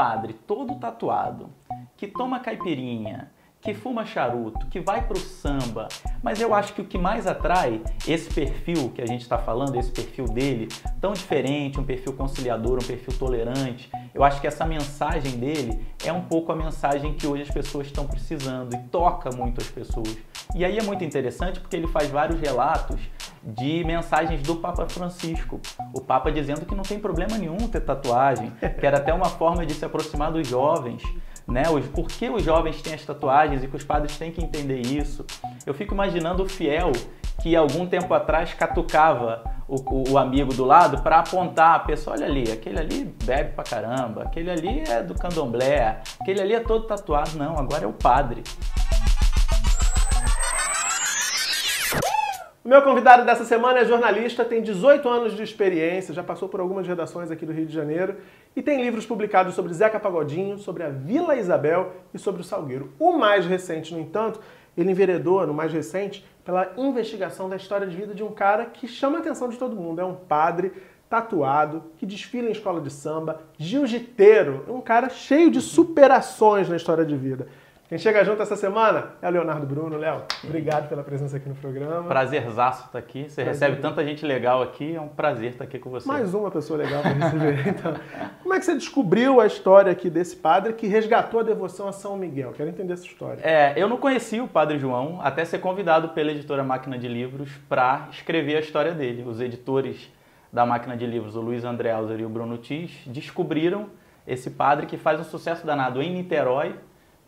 padre todo tatuado, que toma caipirinha, que fuma charuto, que vai para o samba. Mas eu acho que o que mais atrai esse perfil que a gente está falando, esse perfil dele, tão diferente, um perfil conciliador, um perfil tolerante, eu acho que essa mensagem dele é um pouco a mensagem que hoje as pessoas estão precisando e toca muito as pessoas. E aí é muito interessante porque ele faz vários relatos de mensagens do Papa Francisco. O Papa dizendo que não tem problema nenhum ter tatuagem, que era até uma forma de se aproximar dos jovens né? Por que os jovens têm as tatuagens e que os padres têm que entender isso? Eu fico imaginando o fiel que algum tempo atrás catucava o, o amigo do lado para apontar a pessoa, olha ali, aquele ali bebe pra caramba, aquele ali é do candomblé, aquele ali é todo tatuado. Não, agora é o padre. O meu convidado dessa semana é jornalista, tem 18 anos de experiência, já passou por algumas redações aqui do Rio de Janeiro e tem livros publicados sobre Zeca Pagodinho, sobre a Vila Isabel e sobre o Salgueiro. O mais recente, no entanto, ele enveredou, no mais recente, pela investigação da história de vida de um cara que chama a atenção de todo mundo. É um padre tatuado, que desfila em escola de samba, jiu-jiteiro, um cara cheio de superações na história de vida. Quem chega junto essa semana é o Leonardo Bruno. Léo, obrigado pela presença aqui no programa. Prazerzaço estar aqui. Você prazer. recebe tanta gente legal aqui, é um prazer estar aqui com você. Mais uma pessoa legal para receber. então, como é que você descobriu a história aqui desse padre que resgatou a devoção a São Miguel? Quero entender essa história. É, eu não conhecia o Padre João até ser convidado pela editora Máquina de Livros para escrever a história dele. Os editores da Máquina de Livros, o Luiz André Alzer e o Bruno Tis, descobriram esse padre que faz um sucesso danado em Niterói,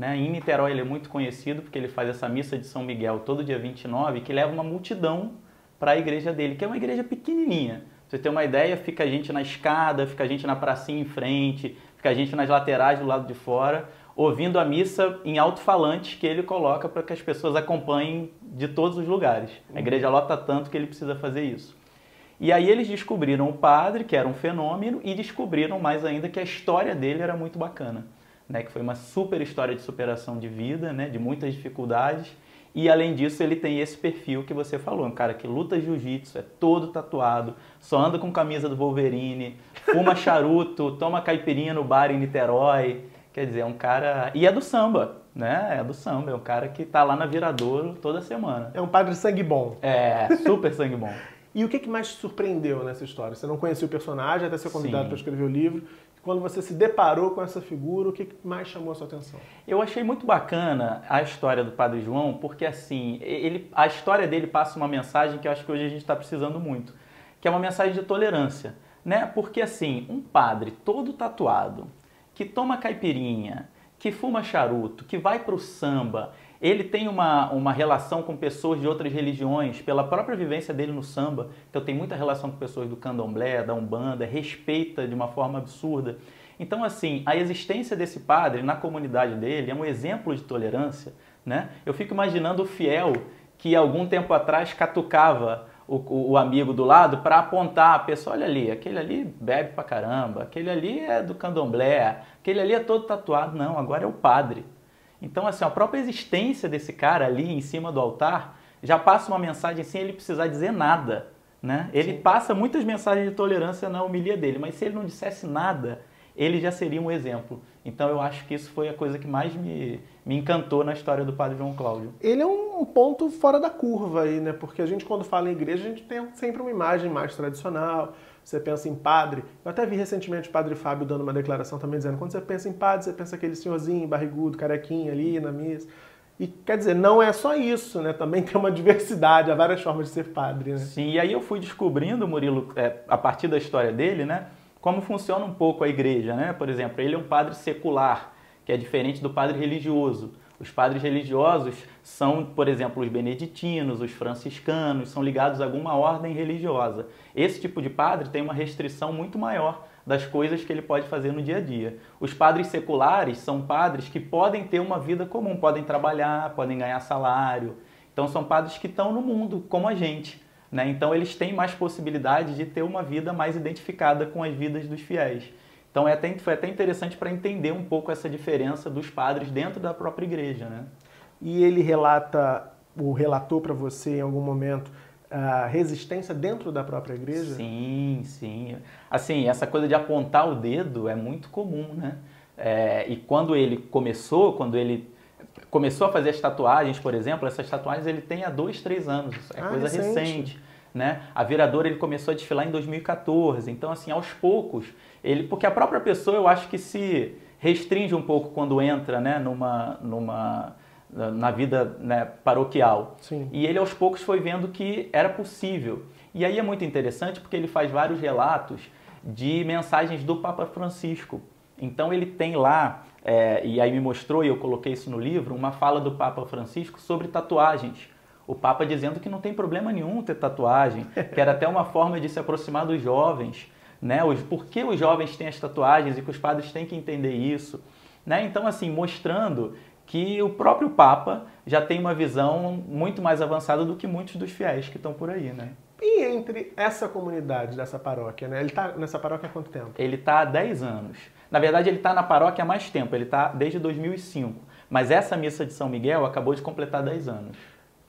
né? Em Niterói ele é muito conhecido porque ele faz essa missa de São Miguel todo dia 29, que leva uma multidão para a igreja dele, que é uma igreja pequenininha. Pra você ter uma ideia, fica a gente na escada, fica a gente na pracinha em frente, fica a gente nas laterais do lado de fora, ouvindo a missa em alto-falante que ele coloca para que as pessoas acompanhem de todos os lugares. A igreja lota tanto que ele precisa fazer isso. E aí eles descobriram o padre, que era um fenômeno, e descobriram mais ainda que a história dele era muito bacana né, que foi uma super história de superação de vida, né, de muitas dificuldades. E além disso, ele tem esse perfil que você falou, um cara que luta jiu-jitsu, é todo tatuado, só anda com camisa do Wolverine, fuma charuto, toma caipirinha no bar em Niterói. Quer dizer, é um cara. E é do samba, né? É do samba, é um cara que tá lá na Viradouro toda semana. É um padre sangue bom. É, super sangue bom. e o que, mais te surpreendeu nessa história? Você não conhecia o personagem até ser convidado para escrever o livro. Quando você se deparou com essa figura, o que mais chamou a sua atenção? Eu achei muito bacana a história do Padre João, porque assim, ele, a história dele passa uma mensagem que eu acho que hoje a gente está precisando muito, que é uma mensagem de tolerância, né? Porque assim, um padre todo tatuado, que toma caipirinha, que fuma charuto, que vai para o samba, ele tem uma, uma relação com pessoas de outras religiões, pela própria vivência dele no samba, então tem muita relação com pessoas do candomblé, da umbanda, respeita de uma forma absurda. Então, assim, a existência desse padre na comunidade dele é um exemplo de tolerância. Né? Eu fico imaginando o fiel que algum tempo atrás catucava o, o, amigo do lado para apontar a pessoa, olha ali, aquele ali bebe pra caramba, aquele ali é do candomblé, aquele ali é todo tatuado. Não, agora é o padre. Então, assim, a própria existência desse cara ali em cima do altar já passa uma mensagem sem ele precisar dizer nada. Né? Ele Sim. passa muitas mensagens de tolerância na homilia dele, mas se ele não dissesse nada, ele já seria um exemplo. Então eu acho que isso foi a coisa que mais me, me encantou na história do Padre João Cláudio. Ele é um ponto fora da curva aí, né? Porque a gente quando fala em igreja, a gente tem sempre uma imagem mais tradicional, você pensa em padre. Eu até vi recentemente o padre Fábio dando uma declaração também dizendo: quando você pensa em padre, você pensa aquele senhorzinho barrigudo, carequinho ali na missa. E quer dizer, não é só isso, né? Também tem uma diversidade, há várias formas de ser padre, né? Sim, e aí eu fui descobrindo, Murilo, é, a partir da história dele, né? Como funciona um pouco a igreja, né? Por exemplo, ele é um padre secular, que é diferente do padre religioso. Os padres religiosos são, por exemplo, os beneditinos, os franciscanos, são ligados a alguma ordem religiosa. Esse tipo de padre tem uma restrição muito maior das coisas que ele pode fazer no dia a dia. Os padres seculares são padres que podem ter uma vida comum, podem trabalhar, podem ganhar salário. Então são padres que estão no mundo como a gente. Né? Então eles têm mais possibilidade de ter uma vida mais identificada com as vidas dos fiéis. Então é até, foi até interessante para entender um pouco essa diferença dos padres dentro da própria igreja. Né? E ele relata, ou relatou para você em algum momento, a resistência dentro da própria igreja? Sim, sim. Assim, essa coisa de apontar o dedo é muito comum, né? É, e quando ele começou, quando ele começou a fazer as tatuagens, por exemplo, essas tatuagens ele tem há dois, três anos, é ah, coisa recente. recente. né? A viradora ele começou a desfilar em 2014, então assim, aos poucos, ele, porque a própria pessoa eu acho que se restringe um pouco quando entra, né, numa, numa na vida né, paroquial. Sim. E ele aos poucos foi vendo que era possível. E aí é muito interessante porque ele faz vários relatos de mensagens do Papa Francisco. Então ele tem lá, é, e aí me mostrou, e eu coloquei isso no livro, uma fala do Papa Francisco sobre tatuagens. O Papa dizendo que não tem problema nenhum ter tatuagem, que era até uma forma de se aproximar dos jovens, né? Os, por que os jovens têm as tatuagens e que os padres têm que entender isso. Né? Então, assim, mostrando que o próprio Papa já tem uma visão muito mais avançada do que muitos dos fiéis que estão por aí, né? E entre essa comunidade dessa paróquia, né? Ele está nessa paróquia há quanto tempo? Ele está há 10 anos. Na verdade, ele está na paróquia há mais tempo, ele está desde 2005. Mas essa missa de São Miguel acabou de completar 10 anos.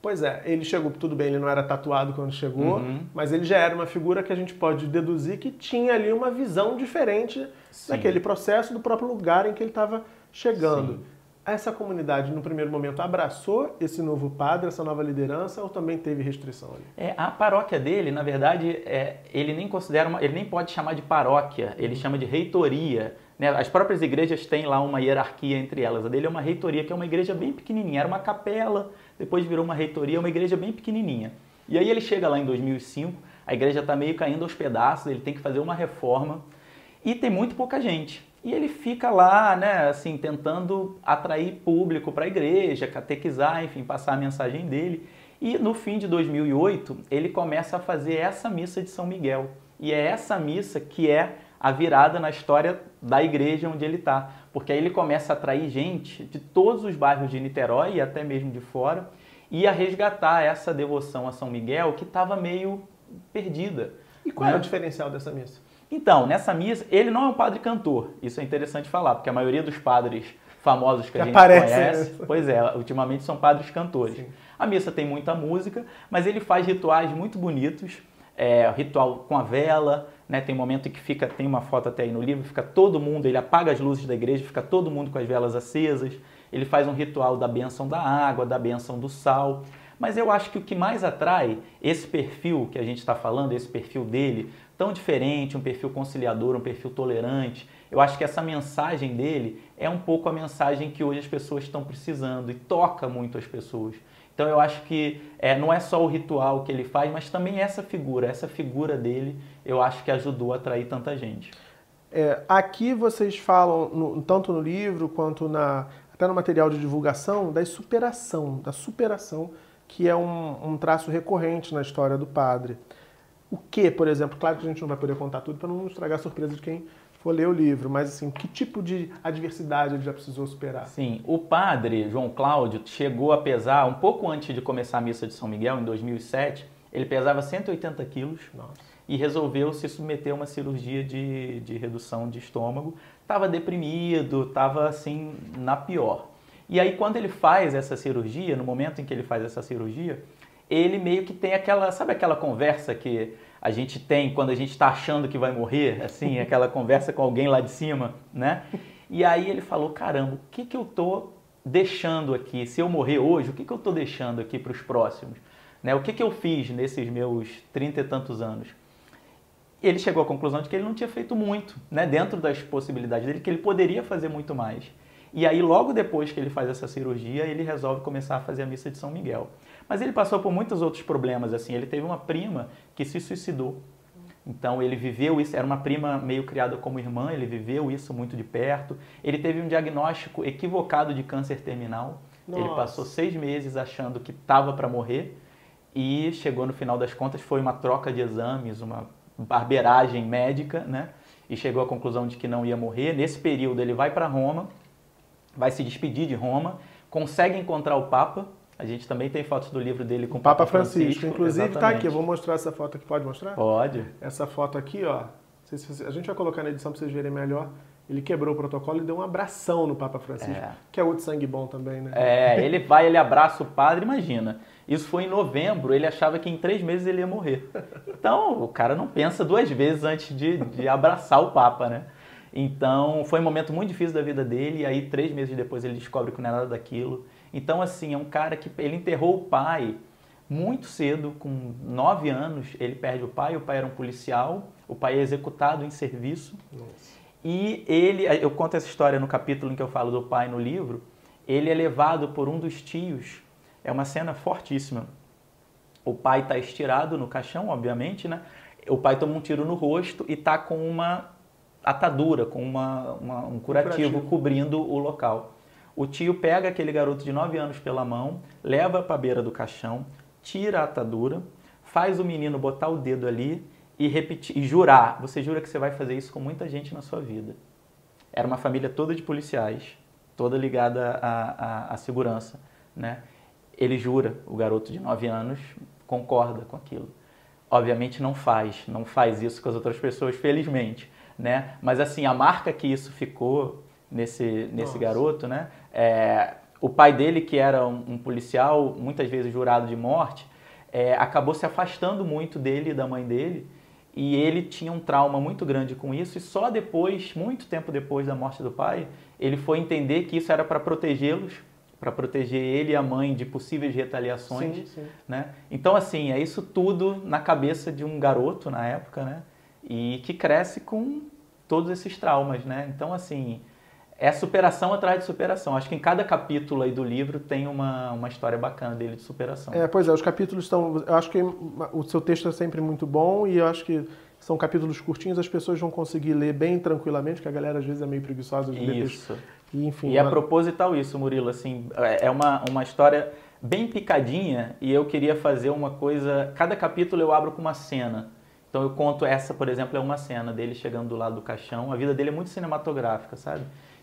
Pois é, ele chegou, tudo bem, ele não era tatuado quando chegou, uhum. mas ele já era uma figura que a gente pode deduzir que tinha ali uma visão diferente Sim. daquele processo, do próprio lugar em que ele estava chegando. Sim essa comunidade, no primeiro momento, abraçou esse novo padre, essa nova liderança, ou também teve restrição ali? É, a paróquia dele, na verdade, é, ele nem considera, uma, ele nem pode chamar de paróquia, ele chama de reitoria. Né? As próprias igrejas têm lá uma hierarquia entre elas. A dele é uma reitoria, que é uma igreja bem pequenininha. Era uma capela, depois virou uma reitoria, uma igreja bem pequenininha. E aí ele chega lá em 2005, a igreja está meio caindo aos pedaços, ele tem que fazer uma reforma e tem muito pouca gente. E ele fica lá, né, assim, tentando atrair público para a igreja, catequizar, enfim, passar a mensagem dele. E no fim de 2008, ele começa a fazer essa missa de São Miguel. E é essa missa que é a virada na história da igreja onde ele está. Porque aí ele começa a atrair gente de todos os bairros de Niterói e até mesmo de fora e a resgatar essa devoção a São Miguel que estava meio perdida. E qual né? é o diferencial dessa missa? Então, nessa missa, ele não é um padre cantor. Isso é interessante falar, porque a maioria dos padres famosos que, que a gente aparece, conhece, né? pois é, ultimamente são padres cantores. Sim. A missa tem muita música, mas ele faz rituais muito bonitos, é, ritual com a vela, né? Tem um momento que fica, tem uma foto até aí no livro, fica todo mundo, ele apaga as luzes da igreja, fica todo mundo com as velas acesas. Ele faz um ritual da bênção da água, da bênção do sal. Mas eu acho que o que mais atrai esse perfil que a gente está falando, esse perfil dele, tão diferente, um perfil conciliador, um perfil tolerante. Eu acho que essa mensagem dele é um pouco a mensagem que hoje as pessoas estão precisando e toca muito as pessoas. Então eu acho que é, não é só o ritual que ele faz, mas também essa figura, essa figura dele, eu acho que ajudou a atrair tanta gente. É, aqui vocês falam, no, tanto no livro quanto na, até no material de divulgação, da superação, da superação, que é um, um traço recorrente na história do padre. O que, por exemplo? Claro que a gente não vai poder contar tudo para não estragar a surpresa de quem for ler o livro, mas assim, que tipo de adversidade ele já precisou superar? Sim, o padre João Cláudio chegou a pesar, um pouco antes de começar a missa de São Miguel, em 2007, ele pesava 180 quilos Nossa. e resolveu se submeter a uma cirurgia de, de redução de estômago. Estava deprimido, estava assim, na pior. E aí, quando ele faz essa cirurgia, no momento em que ele faz essa cirurgia, ele meio que tem aquela, sabe aquela conversa que a gente tem quando a gente está achando que vai morrer, assim, aquela conversa com alguém lá de cima, né? E aí ele falou, caramba, o que, que eu tô deixando aqui? Se eu morrer hoje, o que, que eu tô deixando aqui para os próximos? Né? O que, que eu fiz nesses meus trinta e tantos anos? Ele chegou à conclusão de que ele não tinha feito muito, né? Dentro das possibilidades dele, que ele poderia fazer muito mais. E aí, logo depois que ele faz essa cirurgia, ele resolve começar a fazer a missa de São Miguel. Mas ele passou por muitos outros problemas, assim. Ele teve uma prima que se suicidou. Então, ele viveu isso, era uma prima meio criada como irmã, ele viveu isso muito de perto. Ele teve um diagnóstico equivocado de câncer terminal. Nossa. Ele passou seis meses achando que estava para morrer e chegou no final das contas, foi uma troca de exames, uma barbeiragem médica, né? E chegou à conclusão de que não ia morrer. Nesse período, ele vai para Roma vai se despedir de Roma, consegue encontrar o Papa. A gente também tem fotos do livro dele com o Papa, Papa Francisco. Francisco. Inclusive está aqui, eu vou mostrar essa foto aqui. Pode mostrar? Pode. Essa foto aqui, ó. A gente vai colocar na edição para vocês verem melhor. Ele quebrou o protocolo e deu um abração no Papa Francisco, é. que é outro sangue bom também, né? É, ele vai, ele abraça o padre, imagina. Isso foi em novembro, ele achava que em três meses ele ia morrer. Então, o cara não pensa duas vezes antes de, de abraçar o Papa, né? Então, foi um momento muito difícil da vida dele, e aí três meses depois ele descobre que não é nada daquilo. Então, assim, é um cara que ele enterrou o pai muito cedo, com nove anos, ele perde o pai, o pai era um policial, o pai é executado em serviço. Nossa. E ele, eu conto essa história no capítulo em que eu falo do pai no livro, ele é levado por um dos tios, é uma cena fortíssima. O pai está estirado no caixão, obviamente, né? O pai toma um tiro no rosto e está com uma atadura, com uma, uma um, curativo um, curativo cobrindo o local. O tio pega aquele garoto de 9 anos pela mão, leva para a beira do caixão, tira a atadura, faz o menino botar o dedo ali e repetir, e jurar. Você jura que você vai fazer isso com muita gente na sua vida. Era uma família toda de policiais, toda ligada à, à, à segurança, né? Ele jura, o garoto de 9 anos concorda com aquilo. Obviamente não faz, não faz isso com as outras pessoas, felizmente, né? Mas assim, a marca que isso ficou nesse, nesse garoto, né? É, o pai dele, que era um, um policial, muitas vezes jurado de morte, é, acabou se afastando muito dele e da mãe dele, e ele tinha um trauma muito grande com isso, e só depois, muito tempo depois da morte do pai, ele foi entender que isso era para protegê-los, para proteger ele e a mãe de possíveis retaliações, sim, sim. né? Então assim, é isso tudo na cabeça de um garoto na época, né? E que cresce com todos esses traumas, né? Então assim, é superação atrás de superação. Acho que em cada capítulo aí do livro tem uma, uma história bacana dele de superação. É, pois é, os capítulos estão. Eu acho que o seu texto é sempre muito bom e eu acho que são capítulos curtinhos, as pessoas vão conseguir ler bem tranquilamente, que a galera às vezes é meio preguiçosa de ler Isso. E, enfim, e é uma... proposital isso, Murilo. Assim, é uma, uma história bem picadinha e eu queria fazer uma coisa. Cada capítulo eu abro com uma cena. Então eu conto essa, por exemplo, é uma cena dele chegando do lado do caixão. A vida dele é muito cinematográfica, sabe?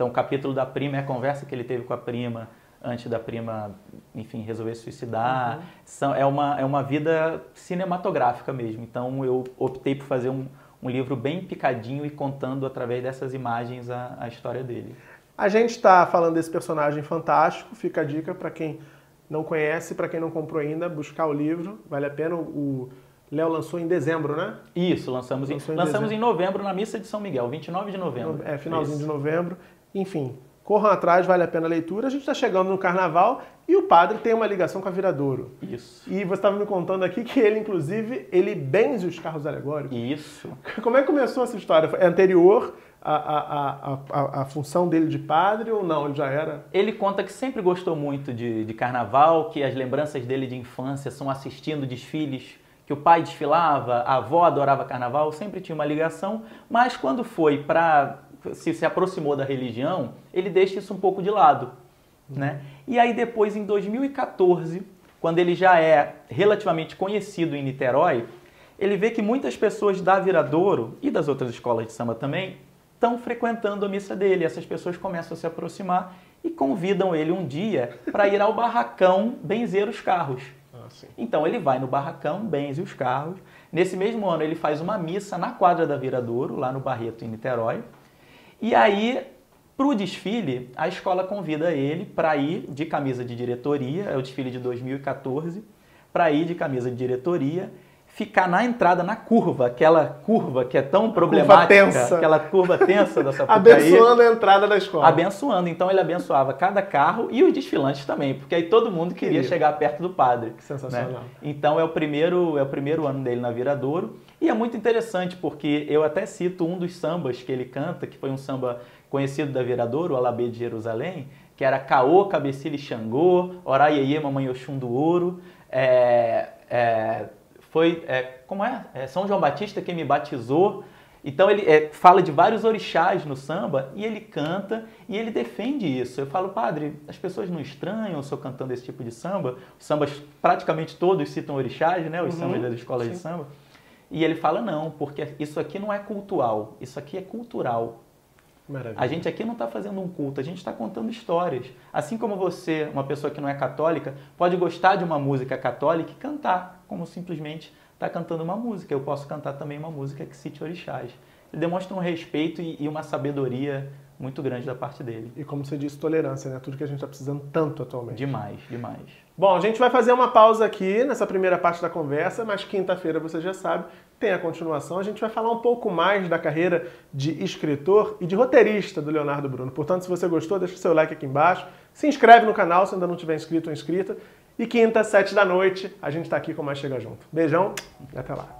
Então, o capítulo da prima é a conversa que ele teve com a prima antes da prima, enfim, resolver suicidar. Uhum. São, é, uma, é uma vida cinematográfica mesmo. Então, eu optei por fazer um, um livro bem picadinho e contando através dessas imagens a, a história dele. A gente está falando desse personagem fantástico, fica a dica para quem não conhece, para quem não comprou ainda, buscar o livro, vale a pena. O Léo lançou em dezembro, né? Isso, lançamos, lançou em, lançamos em novembro na missa de São Miguel, 29 de novembro. É, finalzinho Isso. de novembro. Enfim, corram atrás, vale a pena a leitura. A gente está chegando no carnaval e o padre tem uma ligação com a Viradouro. Isso. E você estava me contando aqui que ele, inclusive, ele benze os carros alegóricos. Isso. Como é que começou essa história? É anterior à, à, à, à, função dele de padre ou não? Ele já era? Ele conta que sempre gostou muito de, de carnaval, que as lembranças dele de infância são assistindo desfiles que o pai desfilava, a avó adorava carnaval, sempre tinha uma ligação, mas quando foi para se, se aproximou da religião, ele deixa isso um pouco de lado. Né? E aí depois, em 2014, quando ele já é relativamente conhecido em Niterói, ele vê que muitas pessoas da Viradouro e das outras escolas de samba também estão frequentando a missa dele. Essas pessoas começam a se aproximar e convidam ele um dia para ir ao barracão benzer os carros. Ah, então ele vai no barracão, benze os carros. Nesse mesmo ano ele faz uma missa na quadra da Viradouro, lá no Barreto, em Niterói. E aí, para o desfile, a escola convida ele para ir de camisa de diretoria, é o desfile de 2014, para ir de camisa de diretoria, ficar na entrada, na curva, aquela curva que é tão problemática, curva tensa. aquela curva tensa da Sapucaí. abençoando a entrada da escola. Abençoando. Então ele abençoava cada carro e os desfilantes também, porque aí todo mundo queria, queria. chegar perto do padre. Que sensacional. Né? Então é o primeiro é o primeiro ano dele na Viradouro. E é muito interessante porque eu até cito um dos sambas que ele canta, que foi um samba conhecido da Viradouro, o Alabê de Jerusalém, que era Caô, Cabecilha e Xangô, Oraiê, Mamãe Oxum do Ouro. É, é, foi, é, como é? é? São João Batista que me batizou. Então ele é, fala de vários orixás no samba e ele canta e ele defende isso. Eu falo, padre, as pessoas não estranham se eu cantando esse tipo de samba? Os sambas praticamente todos citam orixás, né? Os uhum, sambas das escolas sim. de samba. E ele fala, não, porque isso aqui não é cultural, isso aqui é cultural. Maravilha. A gente aqui não está fazendo um culto, a gente está contando histórias. Assim como você, uma pessoa que não é católica, pode gostar de uma música católica e cantar, como simplesmente está cantando uma música. Eu posso cantar também uma música que cite orixás. Ele demonstra um respeito e uma sabedoria muito grande da parte dele. E como você disse, tolerância, né? Tudo que a gente está precisando tanto atualmente. Demais, demais. Bom, a gente vai fazer uma pausa aqui nessa primeira parte da conversa, mas quinta-feira você já sabe, tem a continuação. A gente vai falar um pouco mais da carreira de escritor e de roteirista do Leonardo Bruno. Portanto, se você gostou, deixa o seu like aqui embaixo. Se inscreve no canal se ainda não tiver inscrito ou inscrita. E quinta, sete da noite, a gente está aqui com mais Chega Junto. Beijão e até lá.